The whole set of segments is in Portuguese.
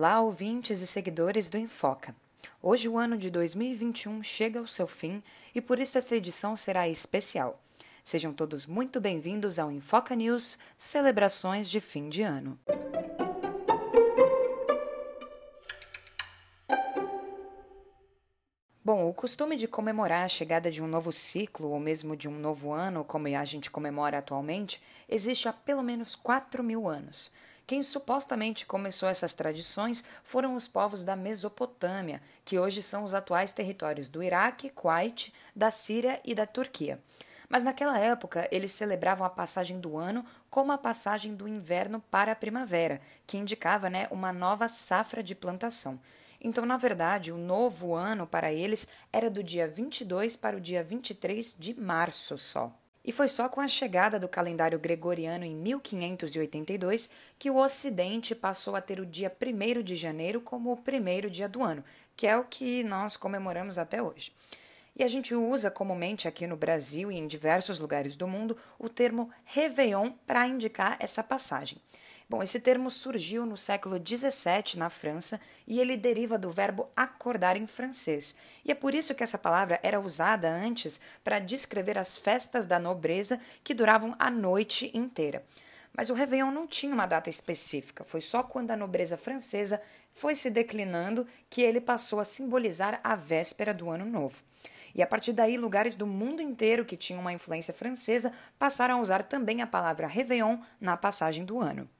Olá, ouvintes e seguidores do Enfoca. Hoje o ano de 2021 chega ao seu fim e por isso essa edição será especial. Sejam todos muito bem-vindos ao Enfoca News Celebrações de Fim de Ano. Bom, o costume de comemorar a chegada de um novo ciclo ou mesmo de um novo ano, como a gente comemora atualmente, existe há pelo menos 4 mil anos. Quem supostamente começou essas tradições foram os povos da Mesopotâmia, que hoje são os atuais territórios do Iraque, Kuwait, da Síria e da Turquia. Mas naquela época eles celebravam a passagem do ano como a passagem do inverno para a primavera, que indicava né, uma nova safra de plantação. Então, na verdade, o novo ano para eles era do dia 22 para o dia 23 de março só. E foi só com a chegada do calendário gregoriano em 1582 que o Ocidente passou a ter o dia 1 de janeiro como o primeiro dia do ano, que é o que nós comemoramos até hoje. E a gente usa comumente aqui no Brasil e em diversos lugares do mundo o termo Réveillon para indicar essa passagem. Bom, esse termo surgiu no século XVII na França e ele deriva do verbo acordar em francês. E é por isso que essa palavra era usada antes para descrever as festas da nobreza que duravam a noite inteira. Mas o Réveillon não tinha uma data específica, foi só quando a nobreza francesa foi se declinando que ele passou a simbolizar a véspera do Ano Novo. E a partir daí, lugares do mundo inteiro que tinham uma influência francesa passaram a usar também a palavra Réveillon na passagem do ano.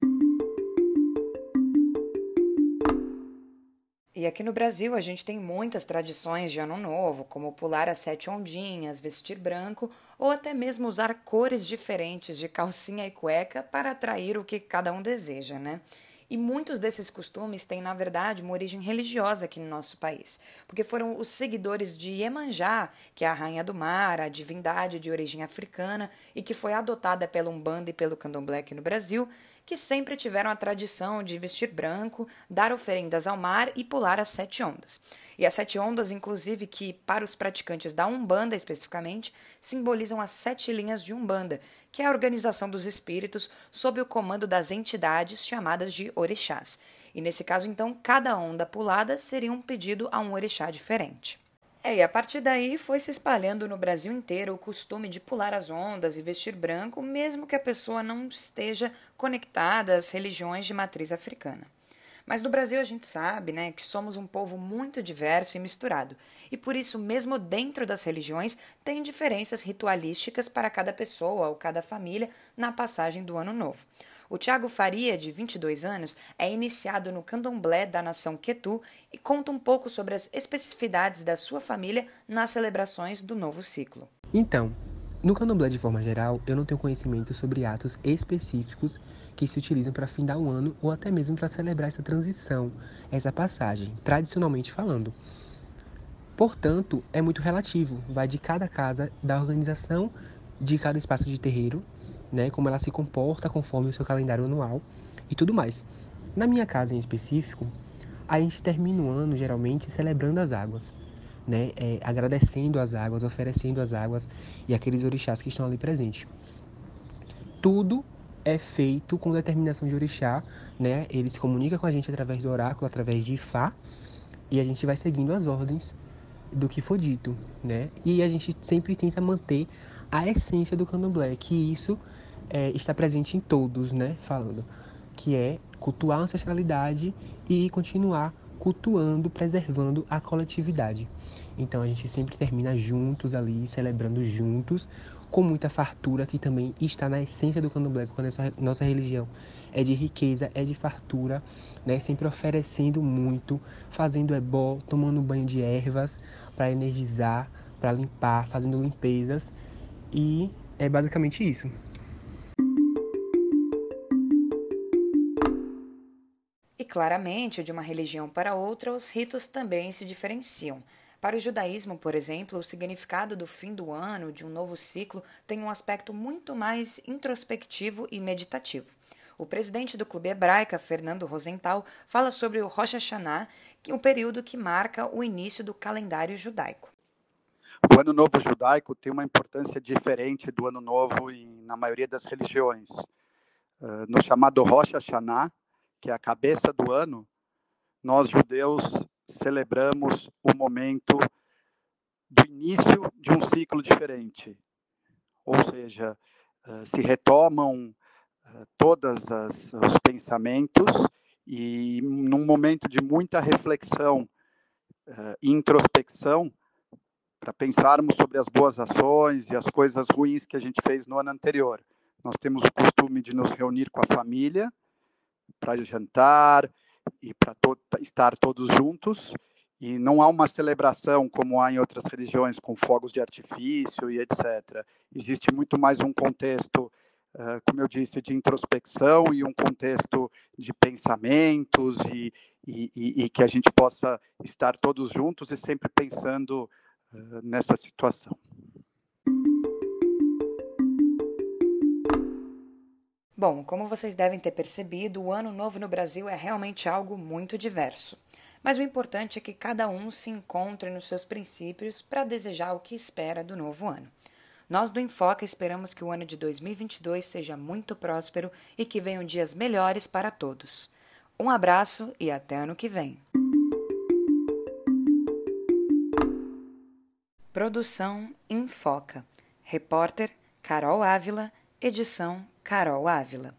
E aqui no Brasil a gente tem muitas tradições de ano novo, como pular as sete ondinhas, vestir branco ou até mesmo usar cores diferentes de calcinha e cueca para atrair o que cada um deseja, né? E muitos desses costumes têm, na verdade, uma origem religiosa aqui no nosso país, porque foram os seguidores de Iemanjá, que é a rainha do mar, a divindade de origem africana e que foi adotada pela Umbanda e pelo Candomblé aqui no Brasil, que sempre tiveram a tradição de vestir branco, dar oferendas ao mar e pular as sete ondas. E as sete ondas, inclusive, que para os praticantes da Umbanda especificamente, simbolizam as sete linhas de Umbanda, que é a organização dos espíritos sob o comando das entidades chamadas de orixás. E nesse caso, então, cada onda pulada seria um pedido a um orixá diferente. É, e a partir daí foi se espalhando no Brasil inteiro o costume de pular as ondas e vestir branco, mesmo que a pessoa não esteja conectada às religiões de matriz africana. Mas no Brasil a gente sabe né, que somos um povo muito diverso e misturado, e por isso, mesmo dentro das religiões, tem diferenças ritualísticas para cada pessoa ou cada família na passagem do Ano Novo. O Tiago Faria, de 22 anos, é iniciado no candomblé da nação Quetu e conta um pouco sobre as especificidades da sua família nas celebrações do novo ciclo. Então, no candomblé de forma geral, eu não tenho conhecimento sobre atos específicos que se utilizam para findar o ano ou até mesmo para celebrar essa transição, essa passagem, tradicionalmente falando. Portanto, é muito relativo, vai de cada casa, da organização de cada espaço de terreiro né, como ela se comporta conforme o seu calendário anual e tudo mais. Na minha casa em específico, a gente termina o ano geralmente celebrando as águas, né, é, agradecendo as águas, oferecendo as águas e aqueles orixás que estão ali presentes. Tudo é feito com determinação de orixá, né? Ele se comunica com a gente através do oráculo, através de Ifá, e a gente vai seguindo as ordens do que for dito, né? E a gente sempre tenta manter a essência do candomblé, que isso é, está presente em todos, né? Falando que é cultuar a ancestralidade e continuar cultuando, preservando a coletividade. Então a gente sempre termina juntos ali, celebrando juntos, com muita fartura, que também está na essência do candomblé, porque a nossa, religião é de riqueza, é de fartura, né? sempre oferecendo muito, fazendo ebó, tomando banho de ervas para energizar, para limpar, fazendo limpezas. E é basicamente isso. Claramente, de uma religião para outra, os ritos também se diferenciam. Para o judaísmo, por exemplo, o significado do fim do ano, de um novo ciclo, tem um aspecto muito mais introspectivo e meditativo. O presidente do Clube Hebraica, Fernando Rosenthal, fala sobre o Rosh Hashanah, é o período que marca o início do calendário judaico. O Ano Novo judaico tem uma importância diferente do Ano Novo em, na maioria das religiões. Uh, no chamado Rosh Hashanah, que é a cabeça do ano, nós judeus celebramos o momento do início de um ciclo diferente. Ou seja, uh, se retomam uh, todos os pensamentos e num momento de muita reflexão uh, introspecção, para pensarmos sobre as boas ações e as coisas ruins que a gente fez no ano anterior. Nós temos o costume de nos reunir com a família para jantar e para to estar todos juntos. E não há uma celebração como há em outras religiões, com fogos de artifício e etc. Existe muito mais um contexto, como eu disse, de introspecção e um contexto de pensamentos e, e, e, e que a gente possa estar todos juntos e sempre pensando nessa situação. Bom, como vocês devem ter percebido, o Ano Novo no Brasil é realmente algo muito diverso. Mas o importante é que cada um se encontre nos seus princípios para desejar o que espera do novo ano. Nós do Enfoca esperamos que o ano de 2022 seja muito próspero e que venham dias melhores para todos. Um abraço e até ano que vem. Produção Enfoca. Repórter Carol Ávila. Edição Carol Ávila.